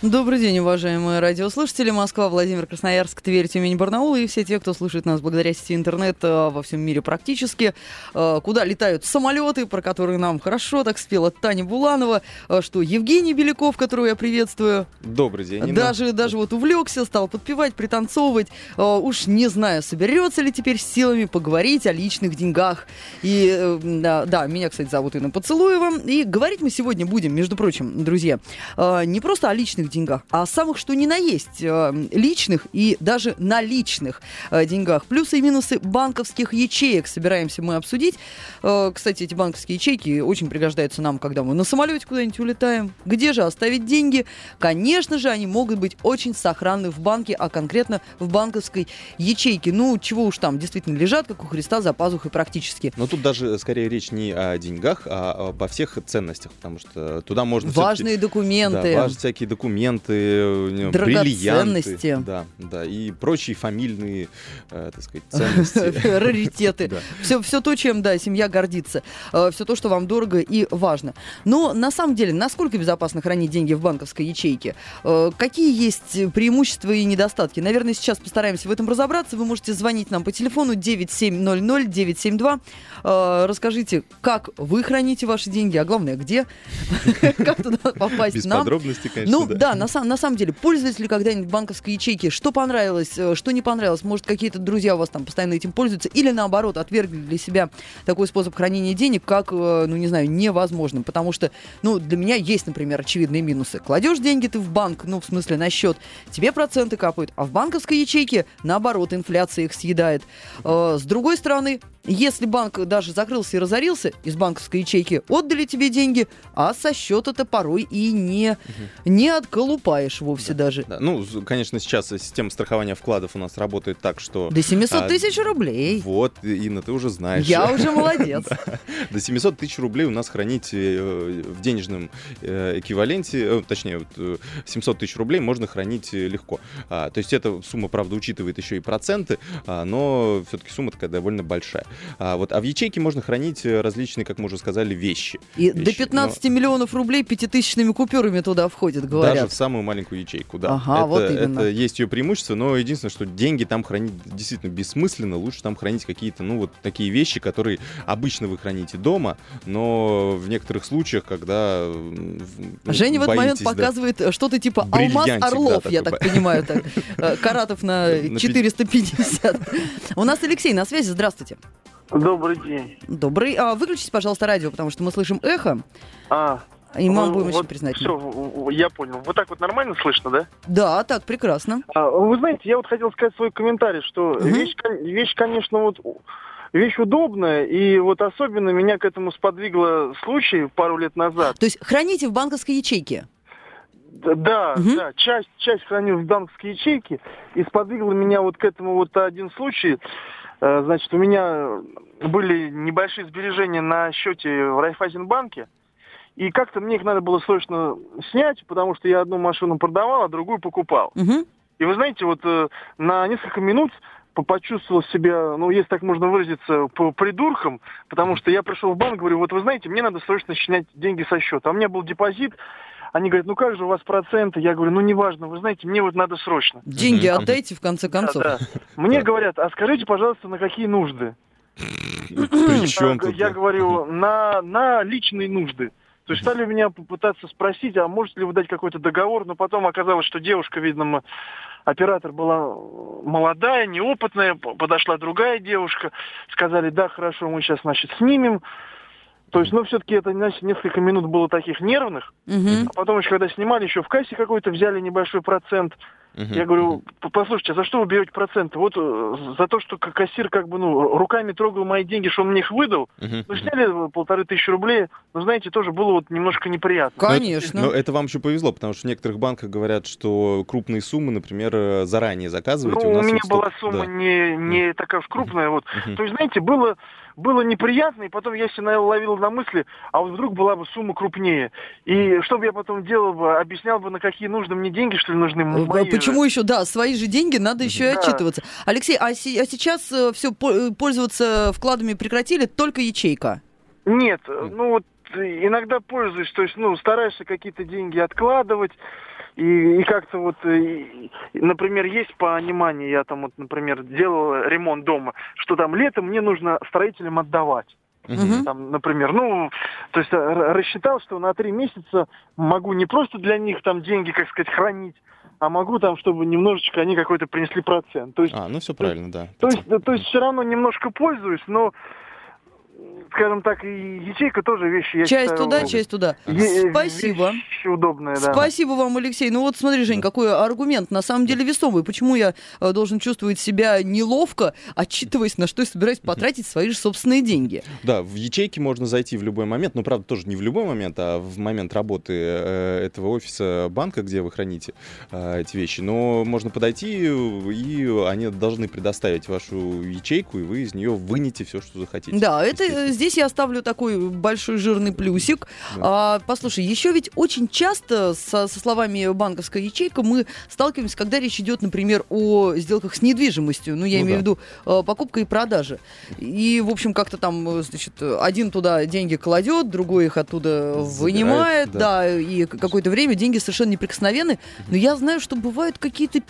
Добрый день, уважаемые радиослушатели. Москва, Владимир, Красноярск, Тверь, Тюмень, Барнаул и все те, кто слушает нас благодаря сети интернет э, во всем мире практически. Э, куда летают самолеты, про которые нам хорошо так спела Таня Буланова, э, что Евгений Беляков, которого я приветствую. Добрый день. Нина. Даже, даже вот увлекся, стал подпевать, пританцовывать. Уж не знаю, соберется ли теперь с силами поговорить о личных деньгах. И да, да, меня, кстати, зовут Инна Поцелуева. И говорить мы сегодня будем, между прочим, друзья, не просто о личных личных деньгах, а о самых что ни на есть э, личных и даже наличных э, деньгах. Плюсы и минусы банковских ячеек собираемся мы обсудить. Э, кстати, эти банковские ячейки очень пригождаются нам, когда мы на самолете куда-нибудь улетаем. Где же оставить деньги? Конечно же, они могут быть очень сохранны в банке, а конкретно в банковской ячейке. Ну, чего уж там, действительно лежат, как у Христа, за пазухой практически. Но тут даже скорее речь не о деньгах, а обо всех ценностях, потому что туда можно... Важные документы. Да, важные всякие документы документы, бриллианты. Да, да, и прочие фамильные, э, так сказать, ценности. Раритеты. Все, все то, чем, да, семья гордится. Э, все то, что вам дорого и важно. Но на самом деле, насколько безопасно хранить деньги в банковской ячейке? Э, какие есть преимущества и недостатки? Наверное, сейчас постараемся в этом разобраться. Вы можете звонить нам по телефону 9700-972. Э, расскажите, как вы храните ваши деньги, а главное, где? Как туда попасть Без нам? подробностей, конечно, Ну, да да, на, на самом деле, пользуетесь ли когда-нибудь банковской ячейки? Что понравилось, э, что не понравилось? Может, какие-то друзья у вас там постоянно этим пользуются? Или наоборот, отвергли для себя такой способ хранения денег, как, э, ну, не знаю, невозможным? Потому что, ну, для меня есть, например, очевидные минусы. Кладешь деньги ты в банк, ну, в смысле, на счет, тебе проценты капают, а в банковской ячейке, наоборот, инфляция их съедает. Э, с другой стороны, если банк даже закрылся и разорился, из банковской ячейки отдали тебе деньги, а со счета-то порой и не, угу. не отколупаешь вовсе да, даже. Да. Ну, конечно, сейчас система страхования вкладов у нас работает так, что... До 700 а, тысяч рублей. Вот, Инна, ты уже знаешь. Я уже молодец. До 700 тысяч рублей у нас хранить э, в денежном э, эквиваленте, э, точнее, 700 тысяч рублей можно хранить легко. А, то есть эта сумма, правда, учитывает еще и проценты, а, но все-таки сумма такая довольно большая. А, вот, а в ячейке можно хранить э, различные, как мы уже сказали, вещи. И вещи. до 15 Но... миллионов рублей пятитысячными купюрами туда входит, говорят. Даже в самую маленькую ячейку, да. Ага, это, вот именно. это есть ее преимущество, но единственное, что деньги там хранить действительно бессмысленно. Лучше там хранить какие-то, ну, вот такие вещи, которые обычно вы храните дома, но в некоторых случаях, когда Женя в этот момент да, показывает что-то типа Алмаз Орлов, да, я так понимаю, так. Э, Каратов на 450. У нас Алексей на связи, здравствуйте. Добрый день. Добрый. А, выключите, пожалуйста, радио, потому что мы слышим эхо. А, и мы вам будем вот очень признательны. Все, я понял. Вот так вот нормально слышно, да? Да, так, прекрасно. А, вы знаете, я вот хотел сказать свой комментарий, что угу. вещь, вещь, конечно, вот вещь удобная, и вот особенно меня к этому сподвигло случай пару лет назад. То есть храните в банковской ячейке? Да, угу. да, часть, часть храню в банковской ячейке, и сподвигло меня вот к этому вот один случай. Э, значит, у меня были небольшие сбережения на счете в Райфайзенбанке. И как-то мне их надо было срочно снять, потому что я одну машину продавал, а другую покупал. Угу. И вы знаете, вот э, на несколько минут почувствовал себя, ну, если так можно выразиться, по придуркам, потому что я пришел в банк, говорю, вот вы знаете, мне надо срочно снять деньги со счета. А у меня был депозит, они говорят, ну как же у вас проценты? Я говорю, ну неважно, вы знаете, мне вот надо срочно. Деньги отдайте в конце концов. Да, да. Мне говорят, а скажите, пожалуйста, на какие нужды? Причем тут? Я говорю, на, на личные нужды. То есть стали меня попытаться спросить, а можете ли вы дать какой-то договор, но потом оказалось, что девушка, видно, оператор была молодая, неопытная, подошла другая девушка, сказали, да, хорошо, мы сейчас, значит, снимем. То есть, ну, все-таки это, значит, несколько минут было таких нервных. Угу. А потом еще, когда снимали, еще в кассе какой-то взяли небольшой процент. Uh-huh. Я говорю, послушайте, а за что вы берете проценты? Вот э, за то, что кассир как бы, ну, руками трогал мои деньги, что он мне их выдал. Uh-huh. Ну, сняли полторы тысячи рублей. Ну, знаете, тоже было вот немножко неприятно. Конечно. Но, но это вам еще повезло, потому что в некоторых банках говорят, что крупные суммы, например, э, заранее заказываете. Ну, у, у меня вот была сумма да. не, не такая уж крупная. Вот. Uh-huh. То есть, знаете, было было неприятно, и потом я себя ловил на мысли, а вот вдруг была бы сумма крупнее. И что бы я потом делал бы, объяснял бы, на какие нужны мне деньги, что ли, нужны Э, мои Почему же. еще, да, свои же деньги, надо еще и Да. отчитываться. Алексей, а, се- а сейчас все пользоваться вкладами прекратили, только ячейка? Нет, ну вот э, иногда пользуюсь, то есть, ну, стараешься какие-то деньги откладывать, и, и как-то вот, э, и- например, есть понимание, я там вот, например, делал ремонт дома, что там летом мне нужно строителям отдавать. Мгм. Там, например, ну, то есть э, рассчитал, что на три месяца могу не просто для них там деньги, как сказать, хранить, а могу там, чтобы немножечко они какой-то принесли процент. То есть, А, ну все правильно, да. то есть, да, то есть все равно немножко пользуюсь, но, скажем так, и ячейка тоже вещь, я часть считаю, туда, часть туда. е- Спасибо. Вещь удобная, да. Спасибо вам, Алексей. Ну вот смотри, Жень, какой аргумент на самом деле весомый. Почему я э, должен чувствовать себя неловко, отчитываясь, на что я собираюсь потратить свои же собственные деньги? Да, в ячейки можно зайти в любой момент, но, правда, тоже не в любой момент, а в момент работы э, этого офиса банка, где вы храните э, эти вещи. Но можно подойти, и они должны предоставить вашу ячейку, и вы из нее вынете все, что захотите. Да, это. Здесь я оставлю такой большой жирный плюсик. Да. А, послушай, еще ведь очень часто со, со словами банковская ячейка мы сталкиваемся, когда речь идет, например, о сделках с недвижимостью. Ну, я Ну имею да. в виду э, покупка и продажа. И, в общем, как-то там, э, значит, один туда деньги кладет, другой их оттуда Забирает, вынимает, да. да, и какое-то время деньги совершенно неприкосновенны. Но я знаю, что бывают какие-то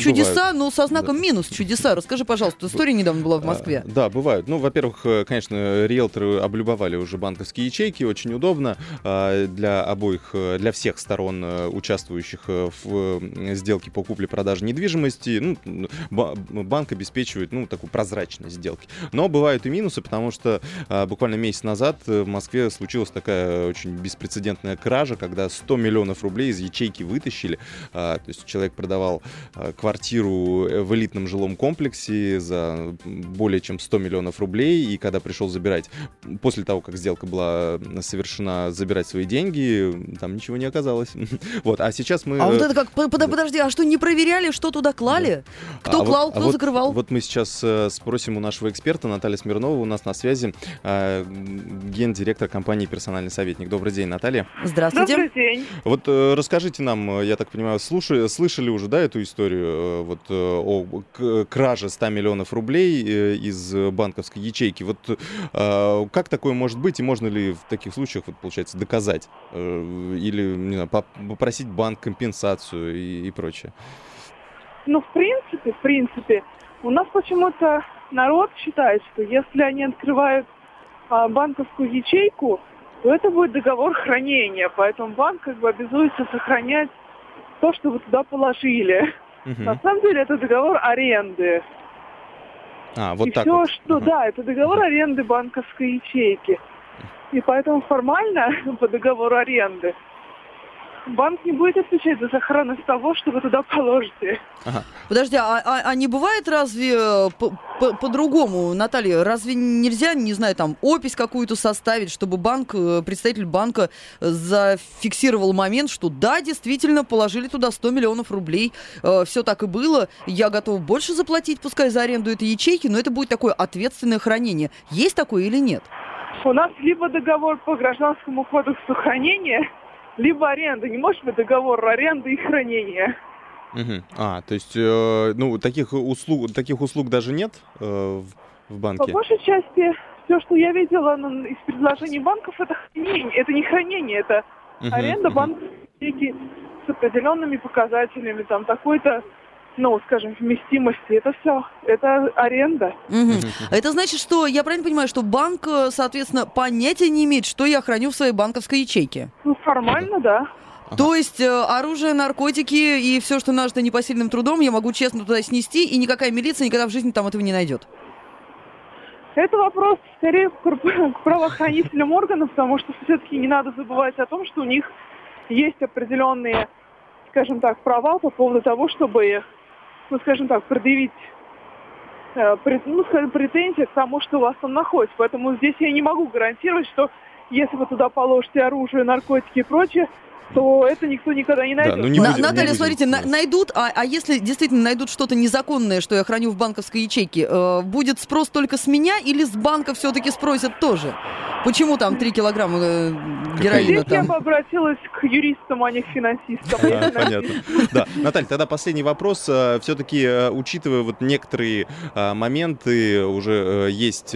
чудеса, Бывают. но со знаком Да. минус чудеса. Расскажи, пожалуйста, история недавно была в Москве. А, Да, бывают. Ну, во-первых, э, конечно, риэлторы облюбовали уже банковские ячейки, очень удобно а, для обоих, э, для всех сторон, э, участвующих в сделке по купле-продаже недвижимости. Ну, ба- банк обеспечивает, ну, такую прозрачность сделки. Но бывают и минусы, потому что а, буквально месяц назад в Москве случилась такая очень беспрецедентная кража, когда 100 миллионов рублей из ячейки вытащили. То есть человек продавал а, квартиру э, в элитном жилом комплексе за более чем 100 миллионов рублей, и когда пришел забирать, после того, как сделка была совершена, забирать свои деньги, там ничего не оказалось. Вот, а сейчас мы... А вот э, это как, под- под- подожди, а что, не проверяли, что туда клали? Кто а клал, вот- а кто закрывал? Вот мы сейчас э, спросим у нашего эксперта Натальи Смирнова, у нас на связи э, гендиректор компании «Персональный советник». Добрый день, Наталья. Здравствуйте. Добрый день. Вот э, расскажите нам, я так понимаю, слушай, слышали уже, да, эту историю вот э, о краже 100 миллионов рублей э, из э, банковской ячейки? Вот э, как такое может быть и можно ли в таких случаях, вот, получается, доказать Э, или не знаю, поп- попросить банк компенсацию и, и прочее? Ну, в принципе, в принципе, у нас почему-то народ считает, что если они открывают а, банковскую ячейку, то это будет договор хранения, поэтому банк как бы обязуется сохранять то, что вы туда положили. Мгм. На самом деле это договор аренды. А, вот и так все, вот. что, Ага. да, это договор аренды банковской ячейки. И поэтому формально по договору аренды банк не будет отвечать за сохранность того, что вы туда положите. Подожди, а, а- а не бывает разве э, по- по- по-другому, Наталья? Разве нельзя, не знаю, там, опись какую-то составить, чтобы банк, э, представитель банка э, зафиксировал момент, что да, действительно, положили туда 100 миллионов рублей, все так и было, я готов больше заплатить, пускай за аренду этой ячейки, но это будет такое ответственное хранение. Есть такое или нет? У нас либо договор по гражданскому кодексу хранения, либо аренда. Не может быть договор аренды и хранения. Мгм. А, то есть, э, ну, таких услуг, таких услуг даже нет э, в, в По банке? большей части, все, что я видела ну, из предложений банков, это хранение. Это не хранение, это аренда мгм. банковской с определенными показателями, там такой-то, ну, скажем, вместимости. Это все, это аренда. А Это значит, что я правильно понимаю, что банк, э, соответственно, понятия не имеет, что я храню в своей банковской ячейке? Ну, формально, да. Ага. То есть э, оружие, наркотики и все, что нажито непосильным трудом, я могу честно туда снести, и никакая милиция никогда в жизни там этого не найдет. Это вопрос скорее к правоохранительным органам, потому что все-таки не надо забывать о том, что у них есть определенные, скажем так, права по поводу того, чтобы, ну, скажем так, предъявить э, ну, скажем, претензии к тому, что у вас там находится. Поэтому здесь я не могу гарантировать, что если вы туда положите оружие, наркотики и прочее, то это никто никогда не найдет. ну не будем- не Наталья, будем, смотрите, на- да. найдут, а, а если действительно найдут что-то незаконное, что я храню в банковской ячейке, э, будет спрос только с меня или с банка все-таки спросят тоже? Почему там 3 килограмма э, героина Здесь я там? бы обратилась к юристам, а не к финансистам. Я А, финансист. Понятно. Да. Наталья, тогда последний вопрос. Все-таки, учитывая вот некоторые а, моменты, уже э, есть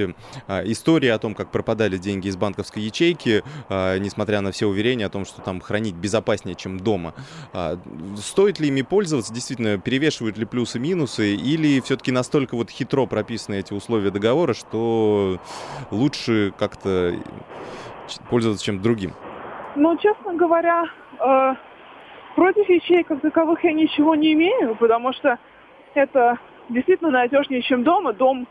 история о том, как пропадали деньги из банковской ячейки, несмотря на все уверения о том, что там хранить безопаснее, чем дома. А, Стоит ли ими пользоваться? Действительно, перевешивают ли плюсы и минусы? Или все-таки настолько вот хитро прописаны эти условия договора, что лучше как-то пользоваться чем другим? Ну, честно говоря, э, против ячеек как таковых я ничего не имею, потому что это действительно надежнее, чем дома. Дом,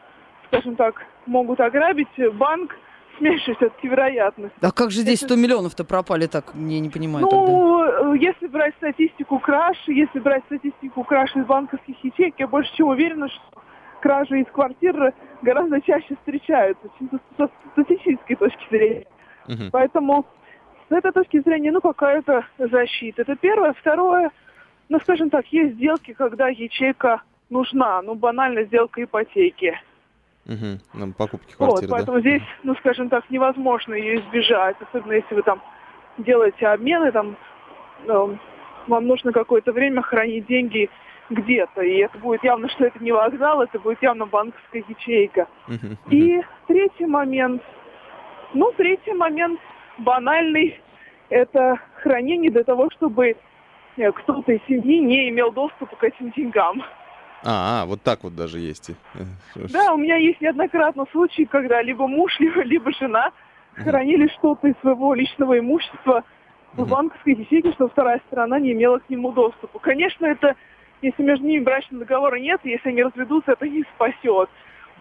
скажем так, могут ограбить, банк с меньшей все-таки вероятностью. А как же здесь это- 100 миллионов-то пропали так? Я не понимаю тогда. Ну, э, если брать статистику краж, если брать статистику краж из банковских ячеек, я больше чем уверена, что кражи из квартир гораздо чаще встречаются, чисто со статистической точки зрения. Мгм. Поэтому с этой точки зрения, ну, какая-то защита. Это первое. Второе, ну, скажем так, есть сделки, когда ячейка нужна. Ну, банально сделка ипотеки. Мгм. На покупке Вот, квартиры, да? поэтому здесь, ну, скажем так, невозможно ее избежать. Особенно если вы там делаете обмены, там эм, вам нужно какое-то время хранить деньги где-то. И это будет явно, что это не вокзал, это будет явно банковская ячейка. Мгм. И третий момент, ну, третий момент банальный, это хранение для того, чтобы э, кто-то из семьи не имел доступа к этим деньгам. А, а, вот так вот даже есть. и. Э. Да, у меня есть неоднократно случаи, когда либо муж, либо, либо жена хранили что-то из своего личного имущества в банковской ячейке, чтобы вторая сторона не имела к нему доступа. Конечно, это, если между ними брачного договора нет, если они разведутся, это не спасет.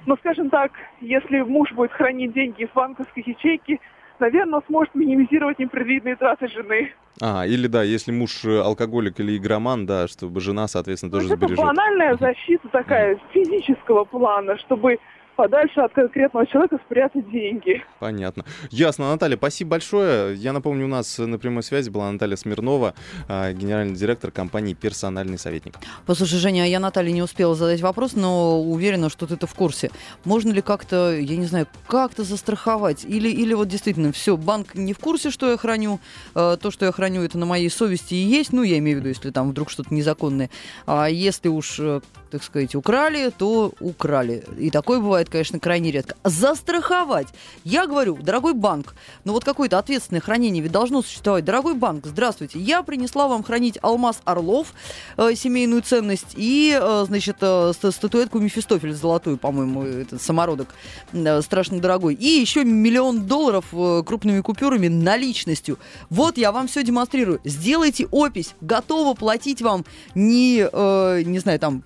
Но, скажем так, если муж будет хранить деньги в банковской ячейке, наверное, он сможет минимизировать непредвиденные траты жены. А, или да, если муж э, алкоголик или игроман, да, чтобы жена, соответственно, То тоже это сбережет. банальная защита такая физического плана, чтобы подальше от конкретного человека спрятать деньги. Понятно. Ясно, Наталья, спасибо большое. Я напомню, у нас на прямой связи была Наталья Смирнова, а, генеральный директор компании «Персональный советник». Послушай, Женя, а я Наталье не успела задать вопрос, но уверена, что ты-то в курсе. Можно ли как-то, я не знаю, как-то застраховать? Или, или вот действительно, все, банк не в курсе, что я храню, э, то, что я храню, это на моей совести и есть, ну, я имею в виду, если там вдруг что-то незаконное. А если уж, э, так сказать, украли, то украли. И такое бывает, конечно, крайне редко. Застраховать. Я говорю, дорогой банк, ну вот какое-то ответственное хранение ведь должно существовать. Дорогой банк, здравствуйте, я принесла вам хранить алмаз Орлов, э, семейную ценность, и, э, значит, э, ста- статуэтку Мефистофеля золотую, по-моему, этот самородок э, страшно дорогой, и еще миллион долларов э, крупными купюрами наличностью. Вот я вам все демонстрирую. Сделайте опись, готова платить вам не, э, не знаю, там,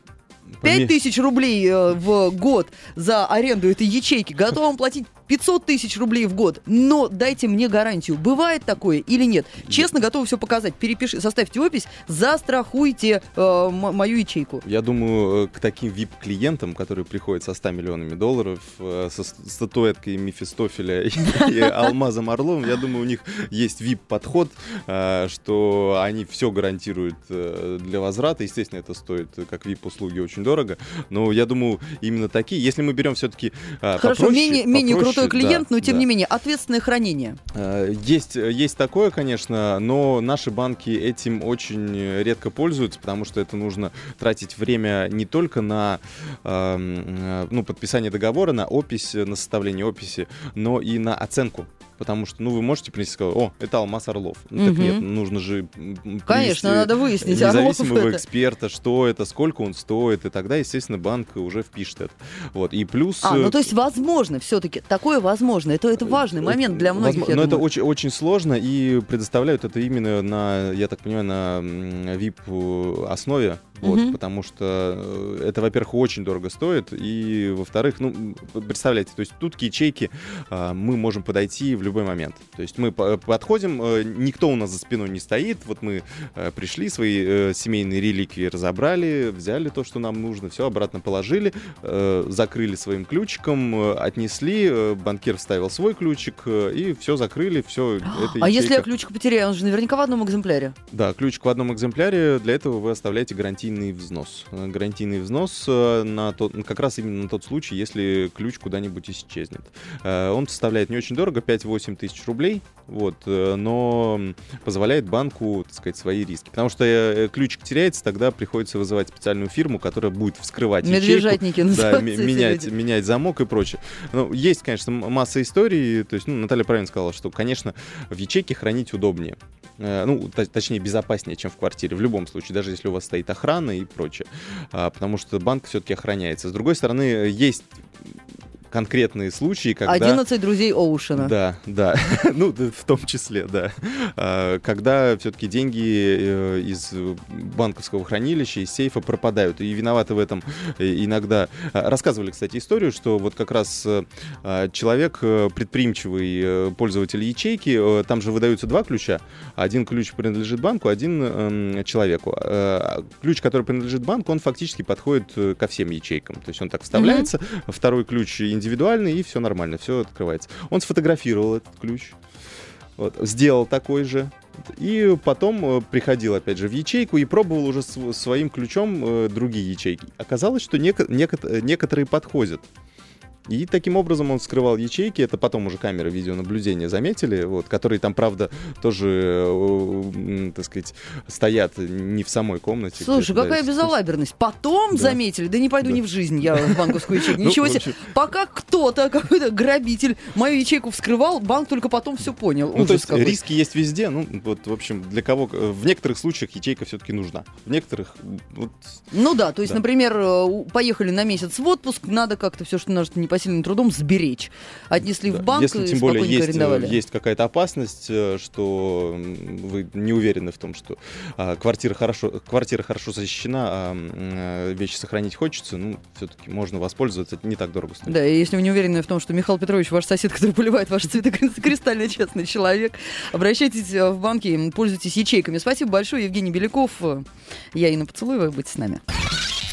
5 Поме- тысяч рублей э, в год за аренду этой ячейки, готов вам платить 500 тысяч рублей в год, но дайте мне гарантию, бывает такое или нет. Честно, готовы все показать. Перепиши, составьте опись, застрахуйте э, мою ячейку. Я думаю, э, к таким VIP-клиентам, которые приходят со 100 миллионами долларов, э, со статуэткой Мефистофеля и, и Алмазом Орловым, я думаю, у них есть VIP-подход, э, что они все гарантируют э, для возврата. Естественно, это стоит как VIP-услуги очень дорого, но я думаю, именно такие. Если мы берем все-таки Хорошо, менее, менее крутой клиент, но тем да. не менее, ответственное хранение. Э, Есть, есть такое, конечно, но наши банки этим очень э, редко пользуются, потому что это нужно тратить время не только на эм, э, ну, подписание договора, на опись, э, на составление описи, но и на оценку. Потому что, ну, вы можете принести сказать, о, это Алмаз Орлов. Ну, так нет, нужно же Конечно, надо выяснить, Орлов независимого это. эксперта, что это, сколько он стоит, и тогда, естественно, банк уже впишет это. Вот, и плюс... А, ну э, то есть возможно все-таки, такое возможно, это, это важный момент для многих, Возможно, но это думаю. очень, очень сложно, и предоставляют это именно на, я так понимаю, на м, VIP основе, Вот, Мгм. потому что э, это, во-первых, очень дорого стоит, и, во-вторых, ну, представляете, то есть тут к ячейке а, мы можем подойти в любой момент. То есть мы по- подходим, э, никто у нас за спиной не стоит, вот мы э, пришли, свои э, семейные реликвии разобрали, взяли то, что нам нужно, все обратно положили, э, закрыли своим ключиком, э, отнесли, э, банкир вставил свой ключик, э, и все закрыли, все. А если я ключик потеряю, он же наверняка в одном экземпляре. Да, ключик в одном экземпляре. Для этого вы оставляете гарантийный взнос. Э, Гарантийный взнос э, на тот, как раз именно на тот случай, если ключ куда-нибудь исчезнет. Э, Он составляет не очень дорого, 5-8 тысяч рублей, вот, но позволяет банку, так сказать, свои риски. Потому что ключик теряется, тогда приходится вызывать специальную фирму, которая будет вскрывать ячейку. Медвежатники Да, ме- эти менять, люди. менять замок и прочее. Ну, есть, конечно, масса историй. То есть, ну, Наталья правильно сказала, что, конечно, в ячейке хранить удобнее. Ну, точнее, безопаснее, чем в квартире. В любом случае, даже если у вас стоит охрана и прочее. А, Потому что банк все-таки охраняется. С другой стороны, есть конкретные случаи, когда... 11 друзей Оушена. Да, да, ну в том числе, да. А, Когда все-таки деньги э, из банковского хранилища, из сейфа пропадают, и виноваты в этом э, иногда. А, Рассказывали, кстати, историю, что вот как раз э, а, человек предприимчивый пользователь ячейки, там же выдаются два ключа, один ключ принадлежит банку, один эм, человеку. Ключ, который принадлежит банку, он фактически подходит ко всем ячейкам, то есть он так вставляется, второй ключ индивидуальный, и все нормально, все открывается. Он сфотографировал этот ключ, вот, сделал такой же, и потом э, приходил, опять же, в ячейку и пробовал уже св- своим ключом э, другие ячейки. Оказалось, что неко- неко- некоторые подходят. И таким образом он скрывал ячейки. Это потом уже камеры видеонаблюдения заметили, вот, которые там, правда, тоже, э, так сказать, стоят не в самой комнате. Слушай, да, какая с- безалаберность. Потом Да. заметили, да не пойду Да. ни в жизнь я в банковскую ячейку. Ну, Ничего себе. Пока кто-то, какой-то грабитель, мою ячейку вскрывал, банк только потом все понял. Ну, то есть риски есть везде. Ну, вот, в общем, для кого... э, В некоторых случаях ячейка все-таки нужна. В некоторых... Ну да, то есть, Да. например, э, поехали на месяц в отпуск, надо как-то все, что нажито непосильным трудом, сберечь. Отнесли да. в банк Если тем более есть, э, арендовали. есть какая-то опасность, э, что вы не уверены в том, что а, квартира, хорошо, квартира хорошо защищена, а э, вещи сохранить хочется, ну, все-таки можно воспользоваться, это не так дорого стоит. Да, и если вы не уверены в том, что Михаил Петрович, ваш сосед, который поливает ваши цветы, кри- кристально честный человек, обращайтесь в банки, пользуйтесь ячейками. Спасибо большое, Евгений Беляков. Я Инна Поцелуева, будьте с нами.